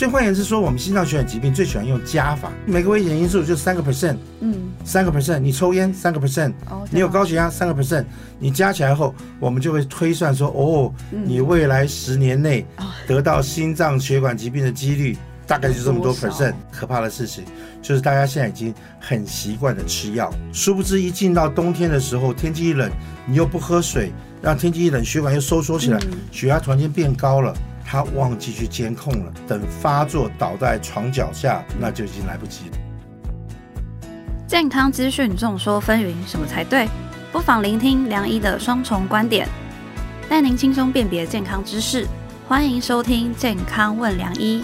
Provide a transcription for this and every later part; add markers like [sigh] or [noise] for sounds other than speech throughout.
所以换言之说，我们心脏血管疾病最喜欢用加法，每个危险因素就三个 percent，嗯，三个 percent，你抽烟三个 percent，哦，你有高血压三个 percent，你加起来后，我们就会推算说，哦，你未来十年内哦得到心脏血管疾病的几率大概就这么多 percent。可怕的事情就是大家现在已经很习惯的吃药，殊不知一进到冬天的时候，天气一冷，你又不喝水，让天气一冷，血管又收缩起来，嗯。血压突然间变高了。他忘记去监控了，等发作倒在床脚下，那就已经来不及了。健康资讯众说纷纭，什么才对？不妨聆听梁医的双重观点，带您轻松辨别健康知识。欢迎收听《健康问梁医》。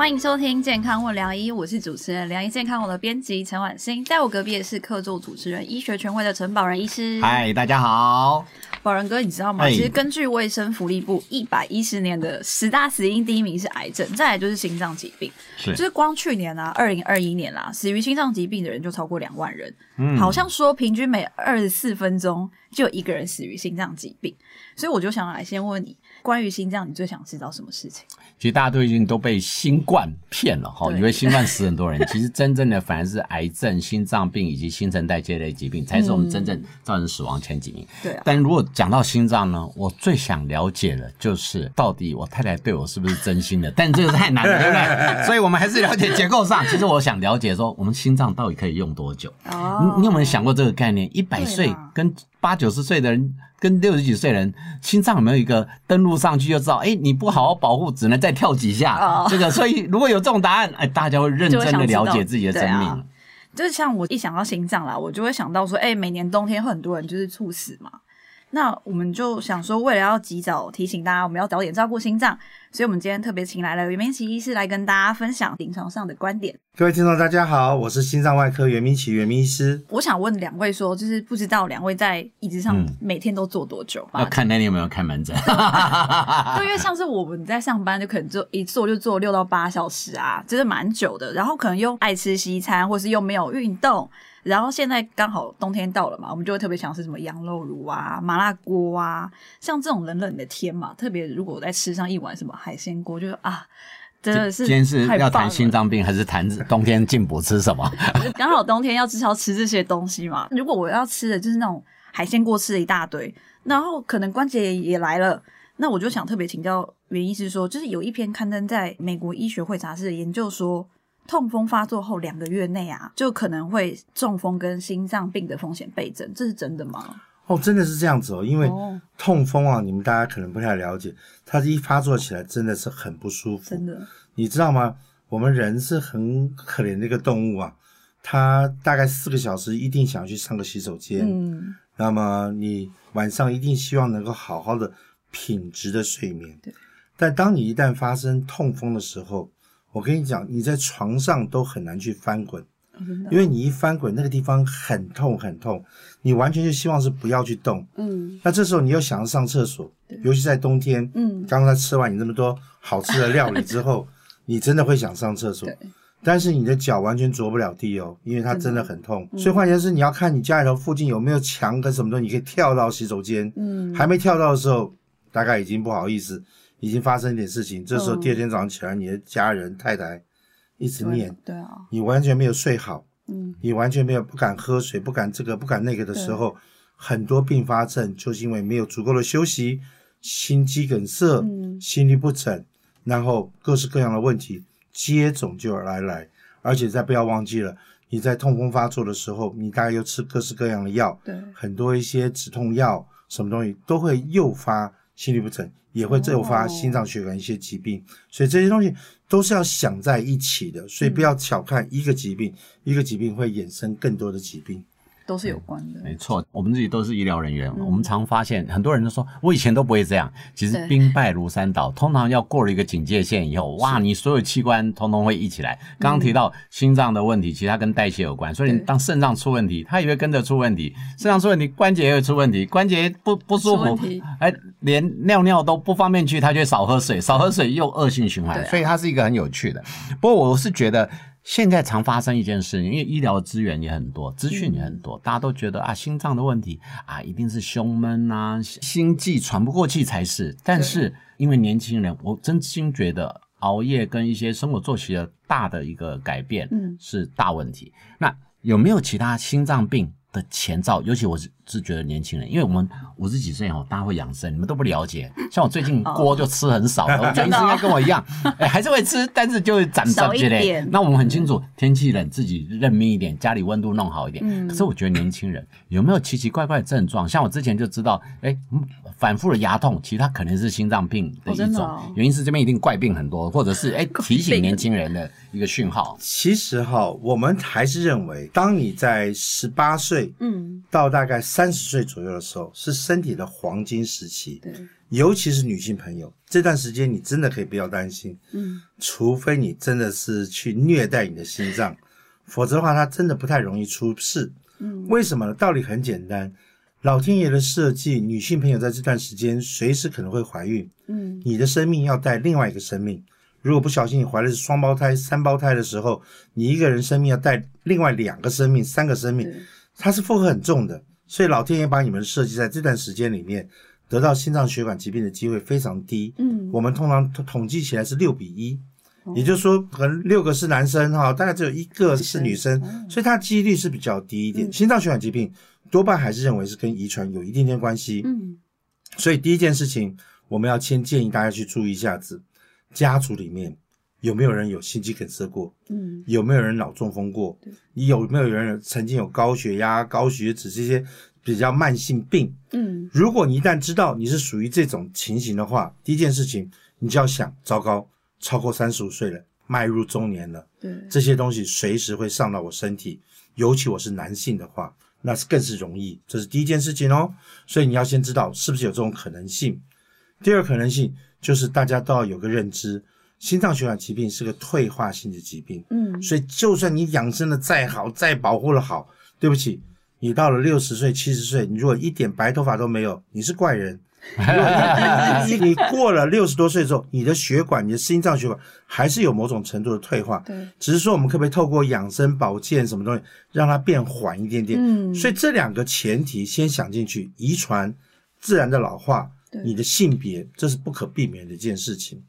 欢迎收听《健康问良医》，我是主持人良医健康我的编辑陈婉欣，在我隔壁的是客座主持人、医学权威的陈宝仁医师。嗨，大家好。宝仁哥，你知道吗？哎其实根据卫生福利部一百一十年的十大死因，第一名是癌症，再来就是心脏疾病。是就是光去年啊，二零二一年啦，死于心脏疾病的人就超过两万人，嗯好像说平均每二十四分钟就有一个人死于心脏疾病。所以我就想来先问你，关于心脏，你最想知道什么事情？其实大家都已经都被新冠骗了哈，以为新冠死很多人，[laughs] 其实真正的反而是癌症、心脏病以及新陈代谢类疾病才是我们真正造成死亡前几名。对啊，但如果讲到心脏呢，我最想了解的就是到底我太太对我是不是真心的？[laughs] 但这个太难了，对不对？[laughs] 所以我们还是了解结构上。其实我想了解说，我们心脏到底可以用多久？哦你你有没有想过这个概念？一百对岁跟八九十岁的人，跟六十几岁人，心脏有没有一个登录上去就知道？哎，你不好好保护，只能再跳几下。哦这个，所以如果有这种答案，哎，大家会认真的了解自己的生命。就是像我一想到心脏啦，我就会想到说，哎、每年冬天会很多人就是猝死嘛。那我们就想说，为了要及早提醒大家，我们要早点照顾心脏，所以我们今天特别请来了袁明奇医师来跟大家分享临床上的观点。各位听众，大家好，我是心脏外科袁明奇袁明医师。我想问两位说，就是不知道两位在椅子上嗯每天都坐多久吧？要看那天有没有开门诊。[laughs] 对，因为像是我们在上班，就可能就一坐就坐六到八小时啊，就是蛮久的。然后可能又爱吃西餐，或是又没有运动。然后现在刚好冬天到了嘛，我们就会特别想吃什么羊肉炉啊、麻辣锅啊，像这种冷冷的天嘛，特别如果我再吃上一碗什么海鲜锅，就啊，真的是今天是要谈心脏病，还是谈冬天进补吃什么？就 [laughs] 刚好冬天要至少吃这些东西嘛。如果我要吃的就是那种海鲜锅吃了一大堆，然后可能关节也来了，那我就想特别请教原因是说，就是有一篇刊登在美国医学会杂志的研究说。痛风发作后两个月内啊，就可能会中风跟心脏病的风险倍增，这是真的吗？哦，真的是这样子哦，因为哦，痛风啊，你们大家可能不太了解，它一发作起来真的是很不舒服。真的，你知道吗？我们人是很可怜的一个动物啊，它大概四个小时一定想去上个洗手间，嗯，那么你晚上一定希望能够好好的品质的睡眠。对。但当你一旦发生痛风的时候，我跟你讲，你在床上都很难去翻滚，因为你一翻滚，那个地方很痛很痛，你完全就希望是不要去动。嗯那这时候你又想要上厕所，尤其在冬天，嗯，刚才吃完你那么多好吃的料理之后，[laughs] 你真的会想上厕所对，但是你的脚完全着不了地哦，因为它真的很痛。嗯所以换言之，你要看你家里头附近有没有墙跟什么东西，你可以跳到洗手间。嗯，还没跳到的时候，大概已经不好意思，已经发生一点事情。这时候嗯第二天早上起来，你的家人太太一直念，对啊，你完全没有睡好，嗯，你完全没有不敢喝水，不敢这个不敢那个的时候，很多并发症就是因为没有足够的休息，心肌梗塞、嗯。心律不整，然后各式各样的问题接踵就而来来，而且再不要忘记了，你在痛风发作的时候，你大概又吃各式各样的药，对，很多一些止痛药什么东西都会诱发心律不整，也会诱发心脏血管一些疾病，所以这些东西都是要想在一起的，所以不要小看一个疾病，一个疾病会衍生更多的疾病。都是有关的。没错，我们自己都是医疗人员，嗯我们常发现很多人都说，我以前都不会这样。其实兵败如山倒，通常要过了一个警戒线以后，哇，你所有器官通通会一起来。刚刚提到心脏的问题，其实它跟代谢有关，所以当肾脏出问题，它也会跟着出问题。肾脏出问题，关节也会出问题，关节不不舒服哎，连尿尿都不方便去，他就会少喝水，少喝水又恶性循环，所以它是一个很有趣的。不过我是觉得。现在常发生一件事，因为医疗资源也很多，资讯也很多，大家都觉得啊，心脏的问题啊，一定是胸闷啊，心悸喘不过气才是。但是因为年轻人，我真心觉得熬夜跟一些生活作息的大的一个改变，嗯是大问题。那有没有其他心脏病的前兆？尤其我是是觉得年轻人，因为我们五十几岁哦，大家会养生，你们都不了解。[laughs] 像我最近锅就吃很少了，我觉得应该跟我一样，[laughs] 哎，还是会吃，但是就会攒少一点。那我们很清楚，天气冷，自己认命一点，家里温度弄好一点。嗯可是我觉得年轻人有没有奇奇怪怪的症状？像我之前就知道，哎，嗯反复的牙痛，其实它可能是心脏病的哦一种，真的哦原因是这边一定怪病很多，或者是哎提醒年轻人的一个讯号。其实哈，我们还是认为，当你在十八岁嗯，到大概三十岁左右的时候，是身体的黄金时期。对，尤其是女性朋友，这段时间你真的可以不要担心，嗯除非你真的是去虐待你的心脏，否则的话，它真的不太容易出事。嗯为什么呢？道理很简单，老天爷的设计，女性朋友在这段时间随时可能会怀孕，嗯你的生命要带另外一个生命。如果不小心你怀的是双胞胎、三胞胎的时候，你一个人生命要带另外两个生命、三个生命，它是负荷很重的。所以老天爷把你们设计在这段时间里面，得到心脏血管疾病的机会非常低。嗯我们通常统统计起来是六比一，哦也就是说，可能六个是男生哈，大概只有一个是女生，哦所以它几率是比较低一点。嗯心脏血管疾病多半还是认为是跟遗传有一定点关系。嗯。所以第一件事情，我们要先建议大家去注意一下子，家族里面有没有人有心肌梗塞过，嗯。有没有人脑中风过对，你有没有人曾经有高血压、高血脂这些比较慢性病。嗯。如果你一旦知道你是属于这种情形的话，第一件事情你就要想，糟糕，超过三十五岁了，迈入中年了，对，这些东西随时会上到我身体，尤其我是男性的话，那是更是容易，这是第一件事情哦。所以你要先知道是不是有这种可能性。第二个可能性就是大家都要有个认知，心脏血管疾病是个退化性的疾病，嗯所以就算你养生的再好，再保护的好，对不起，你到了六十岁、七十岁，你如果一点白头发都没有，你是怪人。你 [laughs] 你过了六十多岁之后，你的血管、你的心脏血管还是有某种程度的退化，对，只是说我们可不可以透过养生保健什么东西，让它变缓一点点？嗯所以这两个前提先想进去，遗传、自然的老化、你的性别，这是不可避免的一件事情。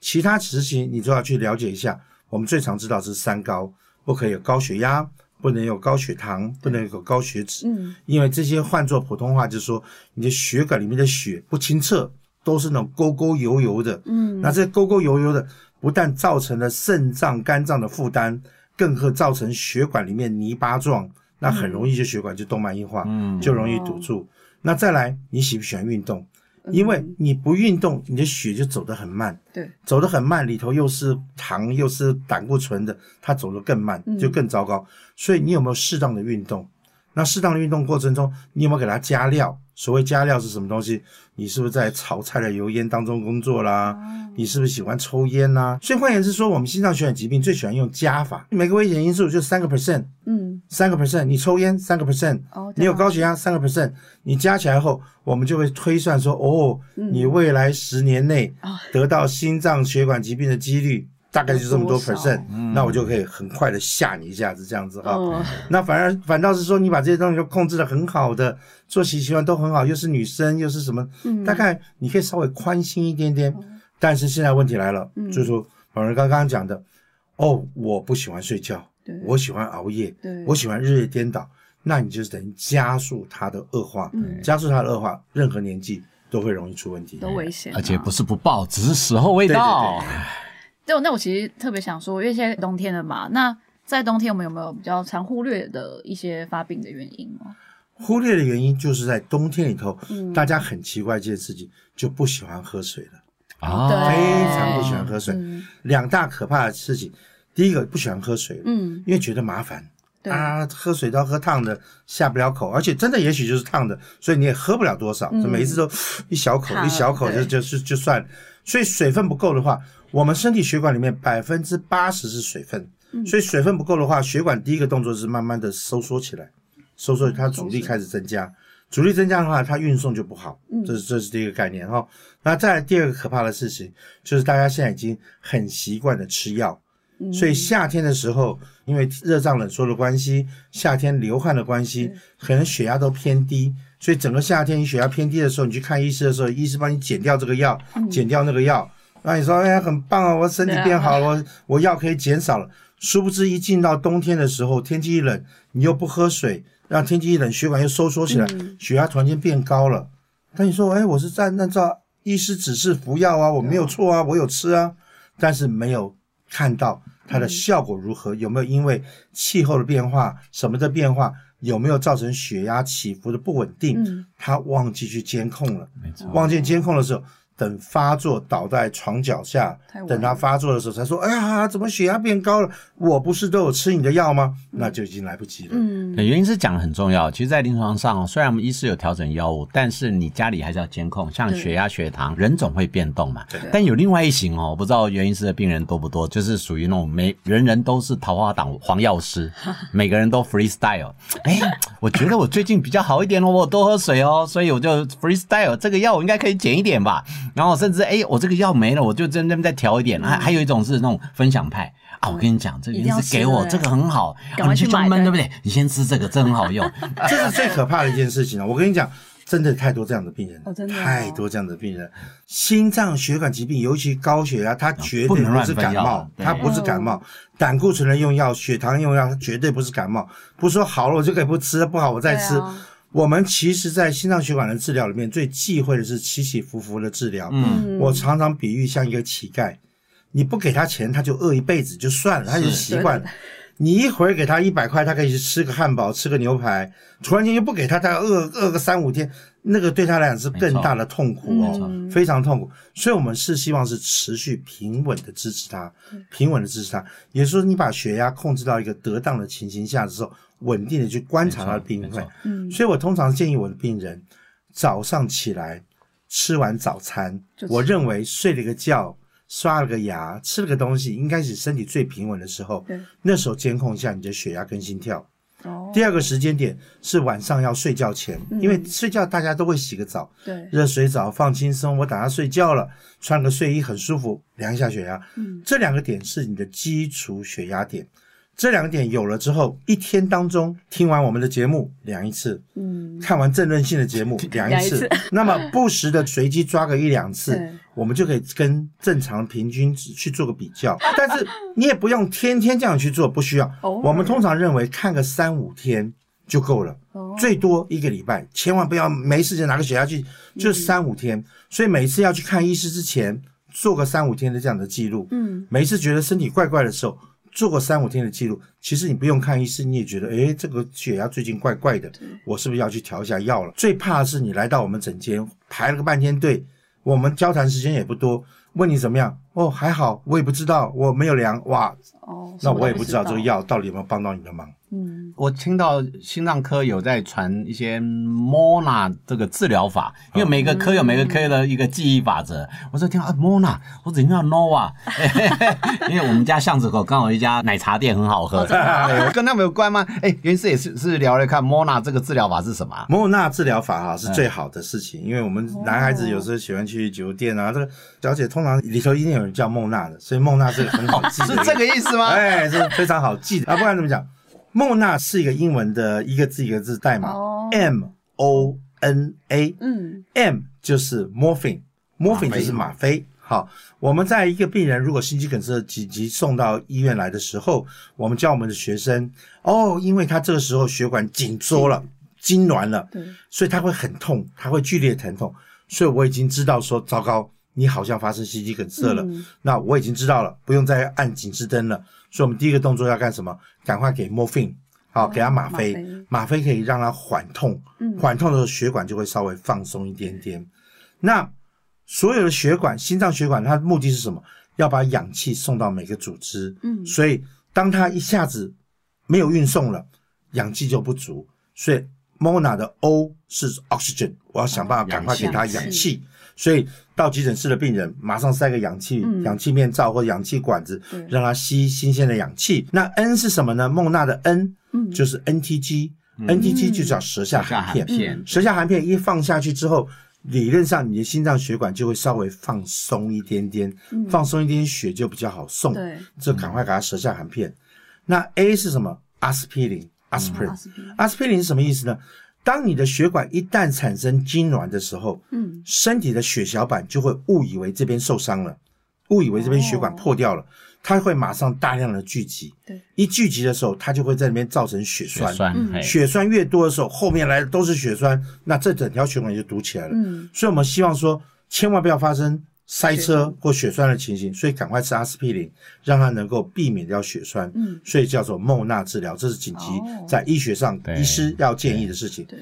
其他事情你都要去了解一下。我们最常知道是三高，不可以有高血压，不能有高血糖，不能有高血脂，嗯。因为这些换作普通话就是说，你的血管里面的血不清澈，都是那种沟沟油油的。嗯。那这沟沟油油的，不但造成了肾脏、肝脏的负担，更会造成血管里面泥巴状，那很容易就血管就动脉硬化，嗯。就容易堵住。那再来，你喜不喜欢运动？因为你不运动，你的血就走得很慢，对，走得很慢，里头又是糖又是胆固醇的，它走得更慢，就更糟糕。所以你有没有适当的运动？那适当的运动过程中，你有没有给它加料？所谓加料是什么东西？你是不是在炒菜的油烟当中工作啦？你是不是喜欢抽烟啦？所以换言之说，我们心脏血管疾病最喜欢用加法，每个危险因素就三个 percent，嗯三个 percent，你抽烟三个 percent，哦，你有高血压三个 percent，你加起来后，我们就会推算说，哦，嗯你未来十年内啊得到心脏血管疾病的几率大概就这么多 percent，那我就可以很快的吓你一下子，这样子哈。哦。那反而反倒是说，你把这些东西都控制的很好的，作息习惯都很好，又是女生，又是什么，嗯。大概你可以稍微宽心一点点。但是现在问题来了，嗯。就是说，反而刚刚讲的，哦，我不喜欢睡觉，对。我喜欢熬夜，对。我喜欢日夜颠倒，那你就是等于加速它的恶化，嗯。加速它的恶化，任何年纪都会容易出问题。都危险啊，而且不是不报，只是时候未到。对，那我其实特别想说，因为现在冬天了嘛，那在冬天我们有没有比较常忽略的一些发病的原因吗？忽略的原因就是在冬天里头，嗯大家很奇怪一件事情，就不喜欢喝水了，啊非常不喜欢喝水。嗯两大可怕的事情，第一个不喜欢喝水，嗯，因为觉得麻烦。啊，喝水都要喝烫的，下不了口，而且真的也许就是烫的，所以你也喝不了多少，每一次都 [sniffs] 一小口一小口就就就就算了。所以水分不够的话，我们身体血管里面百分之八十是水分，嗯。所以水分不够的话，血管第一个动作是慢慢的收缩起来，收缩它阻力开始增加，阻力增加的话，它运送就不好，嗯。这是这是第一个概念哈。那再来第二个可怕的事情，就是大家现在已经很习惯的吃药，所以夏天的时候，因为热胀冷缩的关系，夏天流汗的关系，可能血压都偏低。所以整个夏天你血压偏低的时候，你去看医师的时候，医师帮你减掉这个药，减掉那个药，那你说哎呀很棒啊，我身体变好了，我我药可以减少了。殊不知一进到冬天的时候，天气一冷，你又不喝水，让天气一冷，血管又收缩起来，血压突然间变高了。但你说哎，我是在按照医师指示服药啊，我没有错啊，我有吃啊，但是没有看到它的效果如何，有没有因为气候的变化什么的变化？有没有造成血压起伏的不稳定？他忘记去监控了，没错，忘记监控的时候。等发作倒在床脚下，等他发作的时候才说：“哎呀，怎么血压变高了？我不是都有吃你的药吗？”那就已经来不及了。嗯，原因是讲的很重要。其实，在临床上，虽然我们医师有调整药物，但是你家里还是要监控，像血压、血糖，人总会变动嘛。但有另外一型哦，我不知道原因是的病人多不多，就是属于那种每人人都是桃花党黄药师，[laughs] 每个人都 freestyle。哎，我觉得我最近比较好一点哦，我多喝水哦，所以我就 freestyle。这个药我应该可以减一点吧。然后甚至哎，我这个药没了，我就在那边再调一点。还还有一种是那种分享派啊，我跟你讲，这个是给我这个很好，你去专门对不对？你先吃这个，这很好用。[laughs] 这是最可怕的一件事情了。我跟你讲，真的太多这样的病人，真的太多这样的病人。心脏血管疾病，尤其高血压，它绝对不是感冒，它不是感冒。胆固醇的用药，血糖用药，它绝对不是感冒。不是说好了我就可以不吃，不好我再吃。我们其实，在心脏血管的治疗里面，最忌讳的是起起伏伏的治疗。嗯，我常常比喻像一个乞丐，你不给他钱，他就饿一辈子就算了，他就习惯了。你一会儿给他一百块，他可以去吃个汉堡，吃个牛排。突然间又不给他，他饿饿个三五天，那个对他来讲是更大的痛苦哦，非常痛苦。所以，我们是希望是持续平稳的支持他，平稳的支持他。也就是说，你把血压控制到一个得当的情形下的时候。稳定的去观察他的病会，嗯，所以我通常建议我的病人早上起来吃完早餐，我认为睡了个觉，刷了个牙，吃了个东西，应该是身体最平稳的时候。对，那时候监控一下你的血压跟心跳。哦，第二个时间点是晚上要睡觉前，因为睡觉大家都会洗个澡，对，热水澡放轻松，我等下睡觉了，穿个睡衣很舒服，量一下血压。嗯，这两个点是你的基础血压点。这两点有了之后，一天当中听完我们的节目量一次，嗯，看完政论性的节目 [laughs] 量一次，那么不时的随机抓个一两次，[laughs] 我们就可以跟正常平均值去做个比较。但是你也不用天天这样去做，不需要。我们通常认为看个三五天就够了，最多一个礼拜，千万不要没事就拿个血压计，就三五天。所以每次要去看医师之前，做个三五天的这样的记录。嗯，每次觉得身体怪怪的时候。做过三五天的记录，其实你不用看医生，你也觉得，哎，这个血压最近怪怪的，我是不是要去调一下药了？最怕的是你来到我们诊间排了个半天队，我们交谈时间也不多，问你怎么样？哦，还好，我也不知道，我没有量，哇，哦，那我也不知道这个药到底有没有帮到你的忙。嗯，我听到心脏科有在传一些 Mona 这个治疗法，因为每个科有每个科的一个记忆法则。我说听啊 Mona，我怎么叫 Nova？[laughs] 因为我们家巷子口刚好一家奶茶店很好喝，[laughs] 跟他们有关吗？哎，原师也是是聊了看 Mona 这个治疗法是什么？Mona 治疗法哈是最好的事情，因为我们男孩子有时候喜欢去酒店啊，这个小姐通常里头一定有人叫孟娜的，所以孟娜是很好记，[laughs] 是这个意思吗？哎，是非常好记的啊，不管怎么讲。莫纳是一个英文的一个字一个字代码，M O N A，嗯，M 就是 morphine，morphine 就是吗啡。好，我们在一个病人如果心肌梗塞紧急送到医院来的时候，我们教我们的学生，哦，因为他这个时候血管紧缩了，痉挛了，对，所以他会很痛，他会剧烈疼痛，所以我已经知道说，糟糕，你好像发生心肌梗塞了，那我已经知道了，不用再按警示灯了。所以，我们第一个动作要干什么？赶快给 morphine，好，给他吗啡。吗啡可以让他缓痛，缓痛的时候血管就会稍微放松一点点。那所有的血管，心脏血管，它的目的是什么？要把氧气送到每个组织。嗯，所以当它一下子没有运送了，氧气就不足。所以 Mona 的 O 是 oxygen，我要想办法赶快给他氧气。所以到急诊室的病人，马上塞个氧气氧气面罩或氧气管子，让他吸新鲜的氧气。那 N 是什么呢？孟娜的 N，就是 NTG，NTG 就叫舌下含片。舌下含片一放下去之后，理论上你的心脏血管就会稍微放松一点点，放松一点点血就比较好送。嗯对，这赶快给他舌下含片。那 A 是什么？阿司匹林阿，aspirin。司匹林阿司匹林是什么意思呢？当你的血管一旦产生痉挛的时候，嗯，身体的血小板就会误以为这边受伤了，误以为这边血管破掉了，它会马上大量的聚集。对，一聚集的时候，它就会在那边造成血血栓。嗯血栓越多的时候，后面来的都是血栓，那这整条血管就堵起来了。嗯，所以我们希望说，千万不要发生塞车或血栓的情形，所以赶快吃阿司匹林，让它能够避免掉血栓。嗯，所以叫做莫纳治疗，这是紧急哦在医学上对医师要建议的事情。对，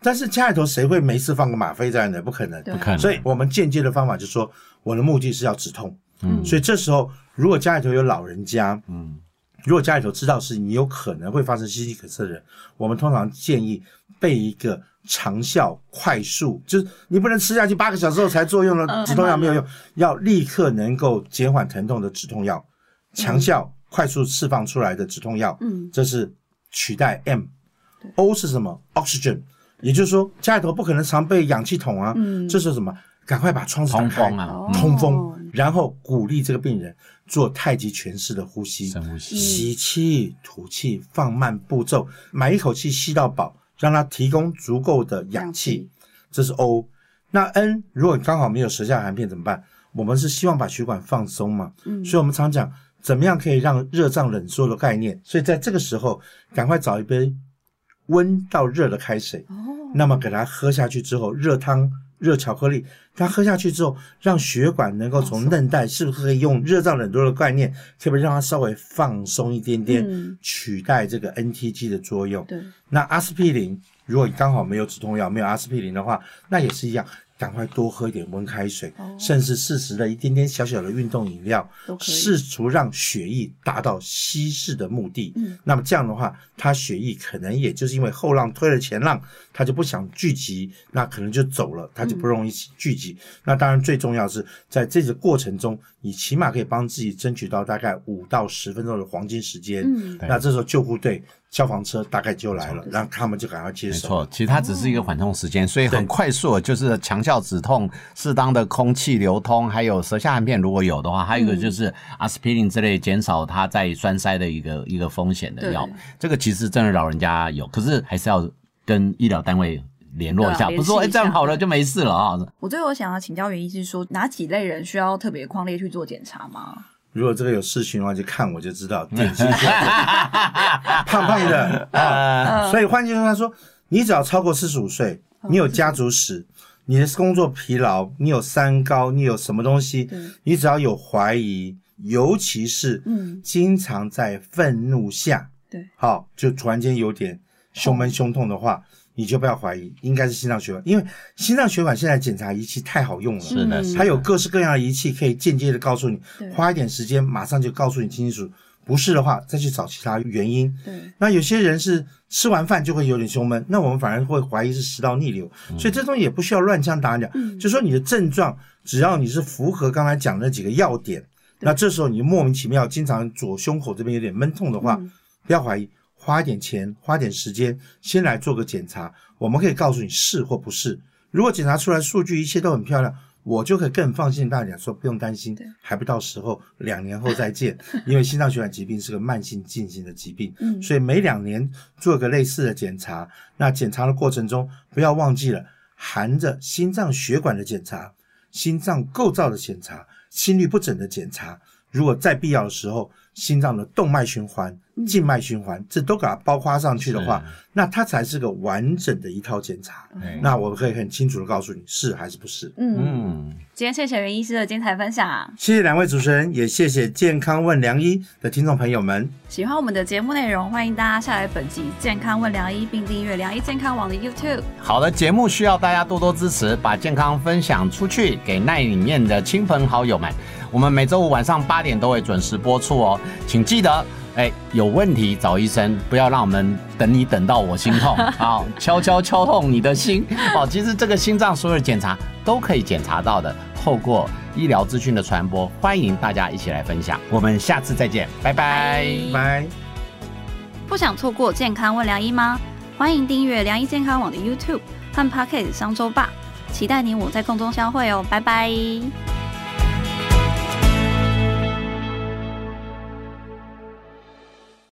但是家里头谁会没事放个吗啡在那？不可能。不可能。所以我们间接的方法就是说，我的目的是要止痛。嗯所以这时候如果家里头有老人家，嗯，如果家里头知道是你有可能会发生心肌梗塞的人，我们通常建议备一个长效、快速，就是你不能吃下去八个小时后才作用的嗯。止痛药没有用，要立刻能够减缓疼痛的止痛药，强效、快速释放出来的止痛药，嗯，这是取代 M。O 是什么？Oxygen，也就是说家里头不可能常备氧气筒啊，嗯。这是什么？赶快把窗子打通开通风，然后鼓励这个病人做太极拳式的呼吸，深呼吸，吸气、吐气，放慢步骤，买一口气吸到饱，让它提供足够的氧氧气气。这是 O。那 N，如果你刚好没有舌下含片怎么办？我们是希望把血管放松嘛，嗯所以我们常讲怎么样可以让热胀冷缩的概念。所以在这个时候，赶快找一杯温到热的开水，哦，那么给它喝下去之后，热汤、热巧克力，它喝下去之后，让血管能够从韧带，是不是可以用热胀冷缩的概念，可不可以让它稍微放松一点点，嗯取代这个 NTG 的作用？对，那阿司匹林，如果你刚好没有止痛药，没有阿司匹林的话，那也是一样，赶快多喝一点温开水，哦甚至适时的一点点小小的运动饮料，试图让血液达到稀释的目的。嗯，那么这样的话，他血液可能也就是因为后浪推了前浪，他就不想聚集，那可能就走了，他就不容易聚集。那当然最重要是在这个过程中，你起码可以帮自己争取到大概五到十分钟的黄金时间。嗯那这时候救护队、消防车大概就来了，让他们就赶快接手。没错，其实它只是一个缓冲时间，所以很快速，就是强效止痛、适当的空气流通，还有舌下含片如果有的话，还有一个就是阿司匹林之类减少它在栓塞的一个一个风险的药对。这个其实真的老人家有，可是还是要跟医疗单位联络一下，啊不是说哎这样好了就没事了啊。我最后想要请教原因是说，哪几类人需要特别框列去做检查吗？如果这个有事情的话，就看我就知道，典型是？胖胖的。[laughs] 啊。呃所以换句话说，你只要超过四十五岁，你有家族史，你的工作疲劳，你有三高，你有什么东西，你只要有怀疑，尤其是嗯。经常在愤怒下，对，好，就突然间有点胸闷胸痛的话，你就不要怀疑，应该是心脏血管，因为心脏血管现在检查仪器太好用了，是的，它有各式各样的仪器可以间接的告诉你，花一点时间马上就告诉你清清楚。不是的话，再去找其他原因。对，那有些人是吃完饭就会有点胸闷，那我们反而会怀疑是食道逆流，所以这东西也不需要乱枪打鸟。嗯就说你的症状，只要你是符合刚才讲的那几个要点，那这时候你莫名其妙经常左胸口这边有点闷痛的话，嗯不要怀疑，花一点钱，花点时间，先来做个检查，我们可以告诉你是或不是。如果检查出来数据一切都很漂亮，我就可以更放心大家说不用担心对，还不到时候，两年后再见。[laughs] 因为心脏血管疾病是个慢性进行的疾病，嗯所以每两年做个类似的检查。那检查的过程中，不要忘记了含着心脏血管的检查、心脏构造的检查、心律不整的检查。如果在必要的时候，心脏的动脉循环、静脉循环，这都给它包括上去的话，那它才是个完整的一套检查。对那我可以很清楚的告诉你是还是不是。嗯，嗯，今天谢谢袁医师的精彩分享。谢谢两位主持人，也谢谢健康问良医的听众朋友们。喜欢我们的节目内容，欢迎大家下载本集《健康问良医》，并订阅良医健康网的 YouTube。好的节目需要大家多多支持，把健康分享出去给那里面的亲朋好友们。我们每周五晚上八点都会准时播出哦，请记得，哎，有问题找医生，不要让我们等你等到我心痛啊！[laughs] 悄悄敲痛你的心哦。其实这个心脏所有的检查都可以检查到的，透过医疗资讯的传播，欢迎大家一起来分享。我们下次再见，拜拜拜。不想错过健康问良医吗？欢迎订阅良医健康网的 YouTube 和 Pocket 商周吧，期待你我在空中相会哦，拜拜。